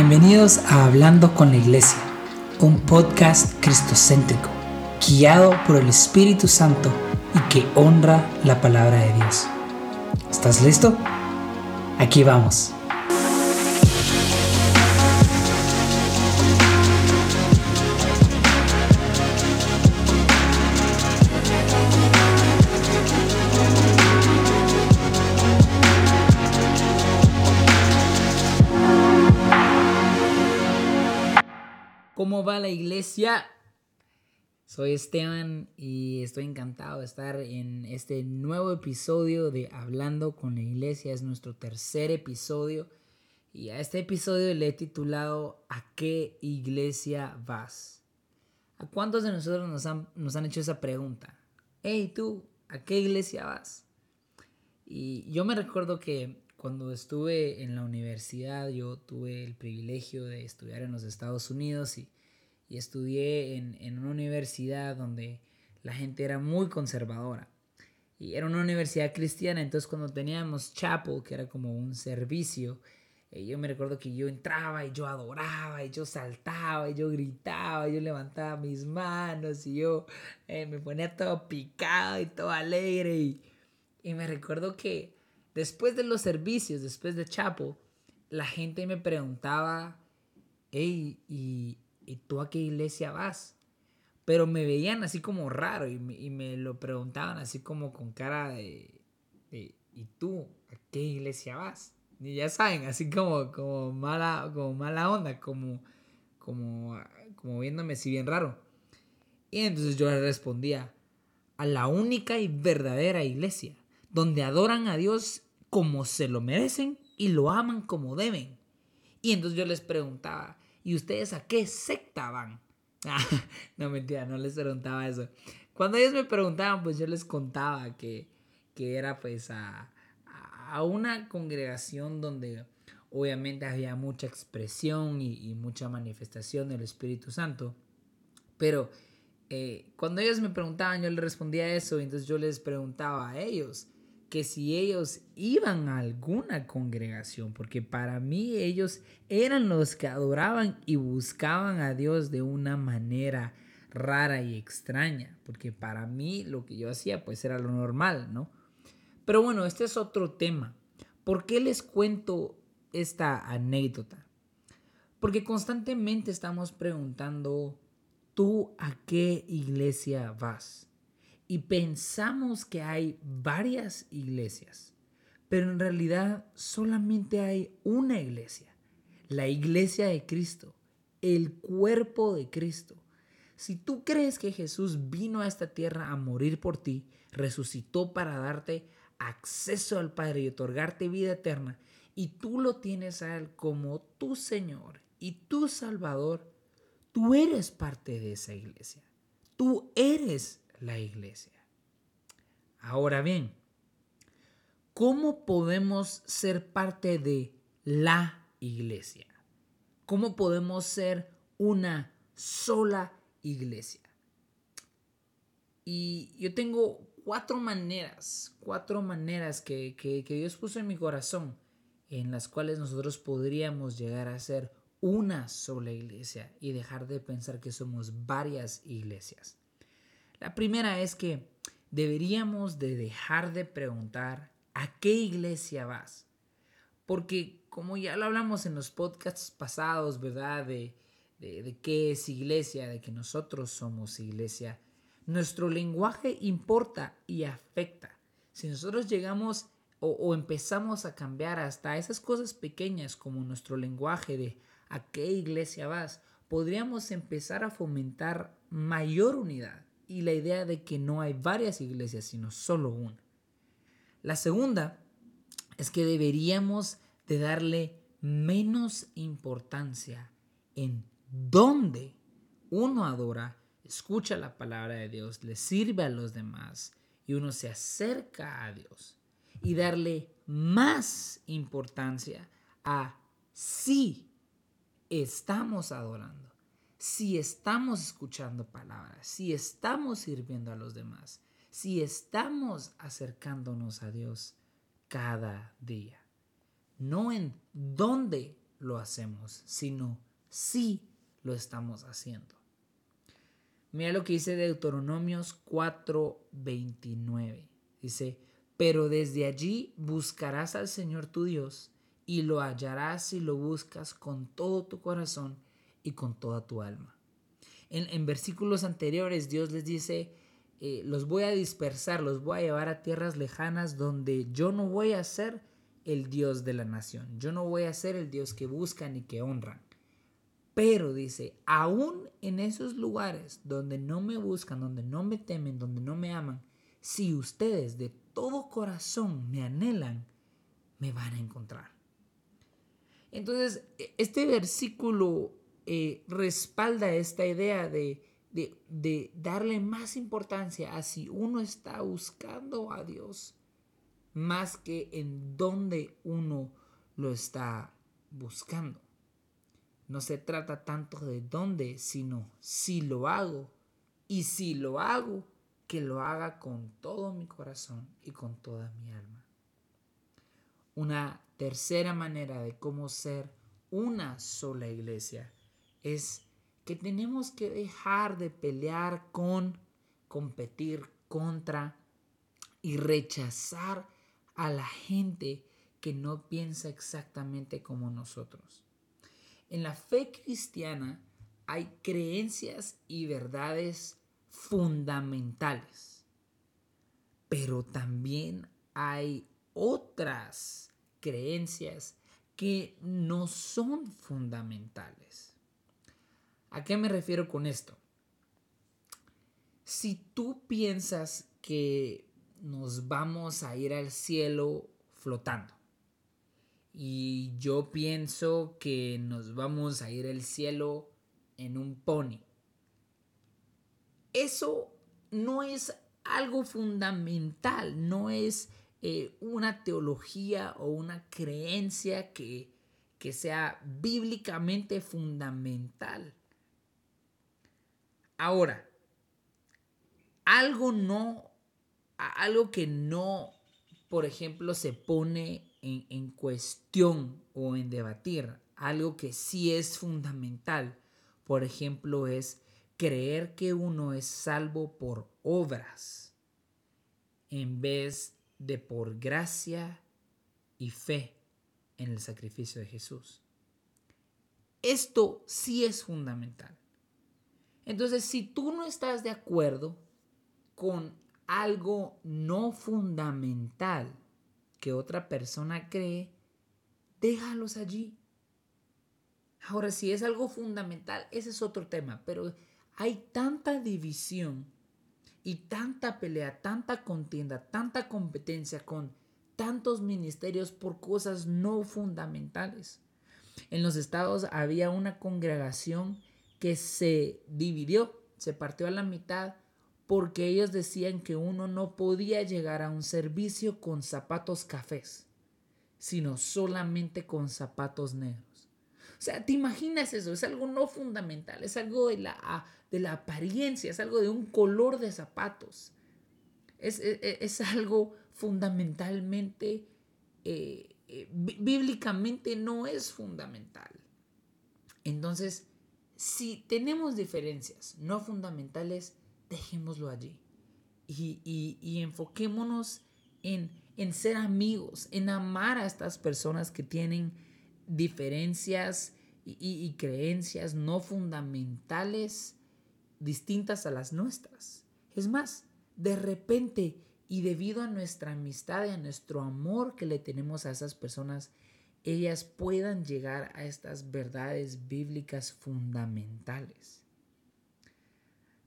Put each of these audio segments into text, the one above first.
Bienvenidos a Hablando con la Iglesia, un podcast cristocéntrico, guiado por el Espíritu Santo y que honra la palabra de Dios. ¿Estás listo? Aquí vamos. ¿Cómo va la iglesia? Soy Esteban y estoy encantado de estar en este nuevo episodio de Hablando con la Iglesia. Es nuestro tercer episodio y a este episodio le he titulado ¿A qué iglesia vas? ¿A cuántos de nosotros nos han, nos han hecho esa pregunta? Hey tú, ¿a qué iglesia vas? Y yo me recuerdo que cuando estuve en la universidad, yo tuve el privilegio de estudiar en los Estados Unidos y, estudié en, una universidad donde la gente era muy conservadora. Y era una universidad cristiana, entonces cuando teníamos chapel, que era como un servicio, eh, yo me recuerdo que yo entraba y yo adoraba y yo saltaba y yo gritaba y yo levantaba mis manos y yo eh, me ponía todo picado y todo alegre. Y, y me recuerdo que Después de los servicios, después de Chapo, la gente me preguntaba, hey, ¿y, tú a qué iglesia vas? Pero me veían así como raro y me, lo preguntaban así como con cara de, ¿y tú a qué iglesia vas? Y ya saben, así como, como, mala, como mala onda, como, como, como viéndome así bien raro. Y entonces yo le respondía, a la única y verdadera iglesia, donde adoran a Dios como se lo merecen y lo aman como deben. Y entonces yo les preguntaba, ¿y ustedes a qué secta van? no mentira, no les preguntaba eso. Cuando ellos me preguntaban, pues yo les contaba que, que era pues a, a, una congregación donde obviamente había mucha expresión y, mucha manifestación del Espíritu Santo. Pero eh, cuando ellos me preguntaban, yo les respondía eso, entonces yo les preguntaba a ellos, que si ellos iban a alguna congregación, porque para mí ellos eran los que adoraban y buscaban a Dios de una manera rara y extraña, porque para mí lo que yo hacía pues era lo normal, ¿no? Pero bueno, este es otro tema. ¿Por qué les cuento esta anécdota? Porque constantemente estamos preguntando, ¿tú a qué iglesia vas? Y pensamos que hay varias iglesias, pero en realidad solamente hay una iglesia, la iglesia de Cristo, el cuerpo de Cristo. Si tú crees que Jesús vino a esta tierra a morir por ti, resucitó para darte acceso al Padre y otorgarte vida eterna, y tú lo tienes a Él como tu Señor y tu Salvador, tú eres parte de esa iglesia. Tú eres la iglesia. Ahora bien, ¿cómo podemos ser parte de la iglesia? ¿Cómo podemos ser una sola iglesia? Y yo tengo cuatro maneras, cuatro maneras que, que, Dios puso en mi corazón en las cuales nosotros podríamos llegar a ser una sola iglesia y dejar de pensar que somos varias iglesias. La primera es que deberíamos de dejar de preguntar a qué iglesia vas. Porque como ya lo hablamos en los podcasts pasados, ¿verdad? De, de, qué es iglesia, de que nosotros somos iglesia. Nuestro lenguaje importa y afecta. Si nosotros llegamos o, empezamos a cambiar hasta esas cosas pequeñas como nuestro lenguaje de a qué iglesia vas, podríamos empezar a fomentar mayor unidad y la idea de que no hay varias iglesias, sino solo una. La segunda es que deberíamos de darle menos importancia en dónde uno adora, escucha la palabra de Dios, le sirve a los demás y uno se acerca a Dios y darle más importancia a si estamos adorando si estamos escuchando palabras, si estamos sirviendo a los demás, si estamos acercándonos a Dios cada día. No en dónde lo hacemos, sino sí lo estamos haciendo. Mira lo que dice Deuteronomios 4:29. Dice, pero desde allí buscarás al Señor tu Dios y lo hallarás si lo buscas con todo tu corazón y con toda tu alma. En, versículos anteriores Dios les dice, eh, los voy a dispersar, los voy a llevar a tierras lejanas donde yo no voy a ser el Dios de la nación, yo no voy a ser el Dios que buscan y que honran. Pero dice, aún en esos lugares donde no me buscan, donde no me temen, donde no me aman, si ustedes de todo corazón me anhelan, me van a encontrar. Entonces, e, este versículo eh, respalda esta idea de, de, darle más importancia a si uno está buscando a Dios más que en dónde uno lo está buscando. No se trata tanto de dónde, sino si lo hago. Y si lo hago, que lo haga con todo mi corazón y con toda mi alma. Una tercera manera de cómo ser una sola iglesia es que tenemos que dejar de pelear con, competir contra y rechazar a la gente que no piensa exactamente como nosotros. En la fe cristiana hay creencias y verdades fundamentales, pero también hay otras creencias que no son fundamentales. ¿A qué me refiero con esto? Si tú piensas que nos vamos a ir al cielo flotando, y yo pienso que nos vamos a ir al cielo en un pony. Eso no es algo fundamental, no es eh, una teología o una creencia que, que sea bíblicamente fundamental. Ahora, algo no, algo que no, por ejemplo, se pone en, cuestión o en debatir algo que sí es fundamental, por ejemplo, es creer que uno es salvo por obras en vez de por gracia y fe en el sacrificio de Jesús. Esto sí es fundamental. Entonces, si tú no estás de acuerdo con algo no fundamental, que otra persona cree, déjalos allí. Ahora, si es algo fundamental, ese es otro tema, pero hay tanta división y tanta pelea, tanta contienda, tanta competencia con tantos ministerios por cosas no fundamentales. En los estados había una congregación que se dividió, se partió a la mitad porque ellos decían que uno no podía llegar a un servicio con zapatos cafés, sino solamente con zapatos negros. O sea, ¿te imaginas eso? Es algo no fundamental, es algo de la, de la apariencia, es algo de un color de zapatos. Es, e, e, es, algo fundamentalmente, eh, eh, bíblicamente no es fundamental. Entonces, si tenemos diferencias no fundamentales, dejémoslo allí. Y, enfoquémonos en, ser amigos, en amar a estas personas que tienen diferencias y, y, creencias no fundamentales distintas a las nuestras. Es más, de repente y debido a nuestra amistad y a nuestro amor que le tenemos a esas personas, ellas puedan llegar a estas verdades bíblicas fundamentales.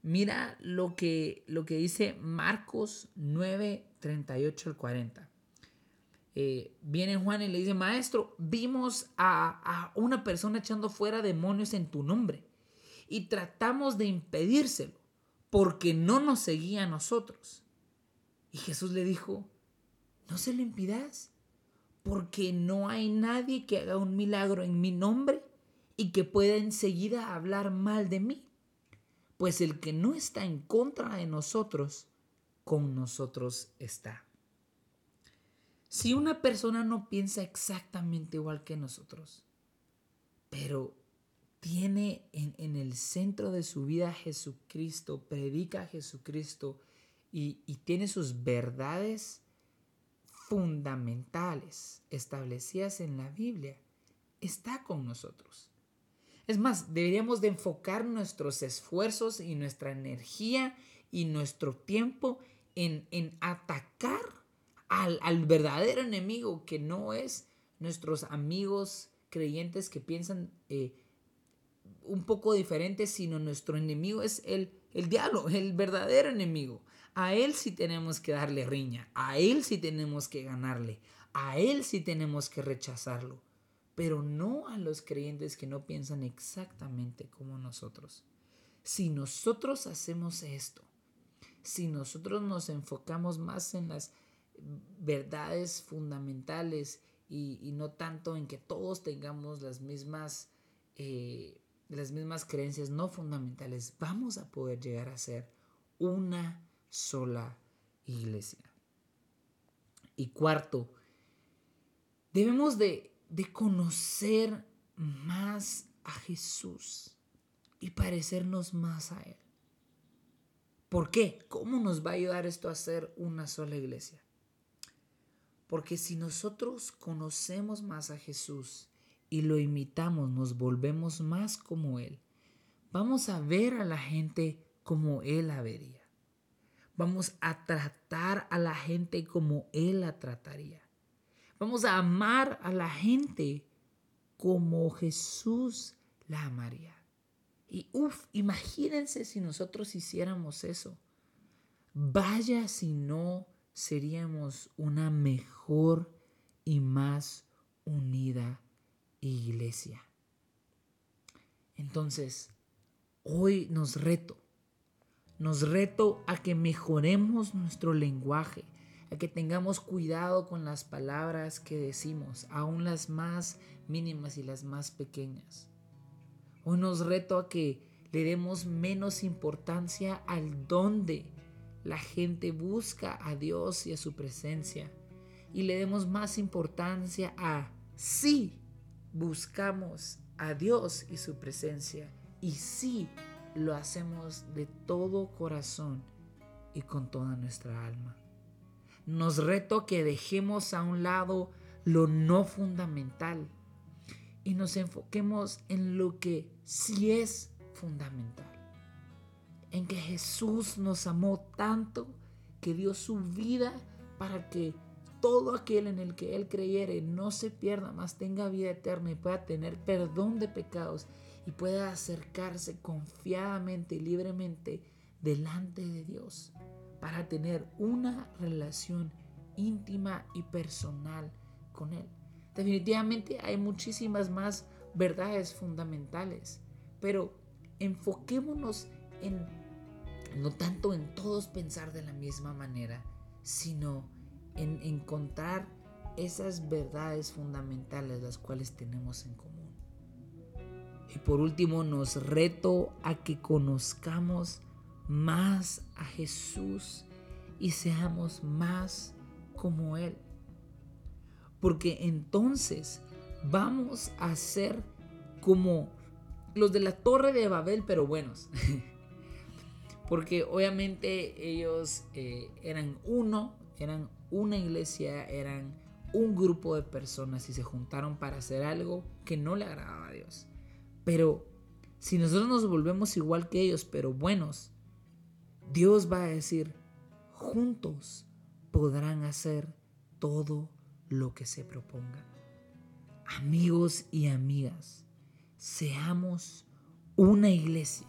Mira lo que, lo que dice Marcos 9, 38 al 40. Eh, viene Juan y le dice, maestro, vimos a, a una persona echando fuera demonios en tu nombre y tratamos de impedírselo porque no nos seguía a nosotros. Y Jesús le dijo, no se lo impidas, porque no hay nadie que haga un milagro en mi nombre y que pueda enseguida hablar mal de mí pues el que no está en contra de nosotros, con nosotros está. Si una persona no piensa exactamente igual que nosotros, pero tiene en, el centro de su vida a Jesucristo, predica a Jesucristo y, y tiene sus verdades fundamentales establecidas en la Biblia, está con nosotros. Es más, deberíamos de enfocar nuestros esfuerzos y nuestra energía y nuestro tiempo en, en atacar al, al, verdadero enemigo que no es nuestros amigos creyentes que piensan eh, un poco diferente, sino nuestro enemigo es el, el diablo, el verdadero enemigo. A él sí tenemos que darle riña, a él sí tenemos que ganarle, a él sí tenemos que rechazarlo pero no a los creyentes que no piensan exactamente como nosotros. Si nosotros hacemos esto, si nosotros nos enfocamos más en las verdades fundamentales y, no tanto en que todos tengamos las mismas, eh, las mismas creencias no fundamentales, vamos a poder llegar a ser una sola iglesia. Y cuarto, debemos de de conocer más a Jesús y parecernos más a Él. ¿Por qué? ¿Cómo nos va a ayudar esto a ser una sola iglesia? Porque si nosotros conocemos más a Jesús y lo imitamos, nos volvemos más como Él, vamos a ver a la gente como Él la vería. Vamos a tratar a la gente como Él la trataría. Vamos a amar a la gente como Jesús la amaría. Y uff, imagínense si nosotros hiciéramos eso. Vaya si no seríamos una mejor y más unida iglesia. Entonces, hoy nos reto, nos reto a que mejoremos nuestro lenguaje, a que tengamos cuidado con las palabras que decimos, aún las más mínimas y las más pequeñas. Hoy nos reto a que le demos menos importancia al dónde la gente busca a Dios y a su presencia y le demos más importancia a si buscamos a Dios y su presencia y si lo hacemos de todo corazón y con toda nuestra alma nos reto que dejemos a un lado lo no fundamental y nos enfoquemos en lo que sí es fundamental. En que Jesús nos amó tanto que dio su vida para que todo aquel en el que Él creyere no se pierda, más tenga vida eterna y pueda tener perdón de pecados y pueda acercarse confiadamente y libremente delante de Dios para tener una relación íntima y personal con Él. Definitivamente hay muchísimas más verdades fundamentales, pero enfoquémonos en no tanto en todos pensar de la misma manera, sino en encontrar esas verdades fundamentales las cuales tenemos en común. Y por último, nos reto a que conozcamos más a Jesús y seamos más como Él. Porque entonces vamos a ser como los de la torre de Babel, pero buenos. Porque obviamente ellos eh, eran uno, eran una iglesia, eran un grupo de personas y se juntaron para hacer algo que no le agradaba a Dios. Pero si nosotros nos volvemos igual que ellos, pero buenos, Dios va a decir, juntos podrán hacer todo lo que se propongan. Amigos y amigas, seamos una iglesia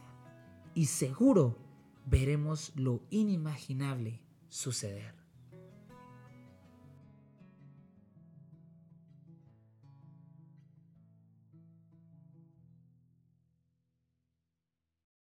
y seguro veremos lo inimaginable suceder.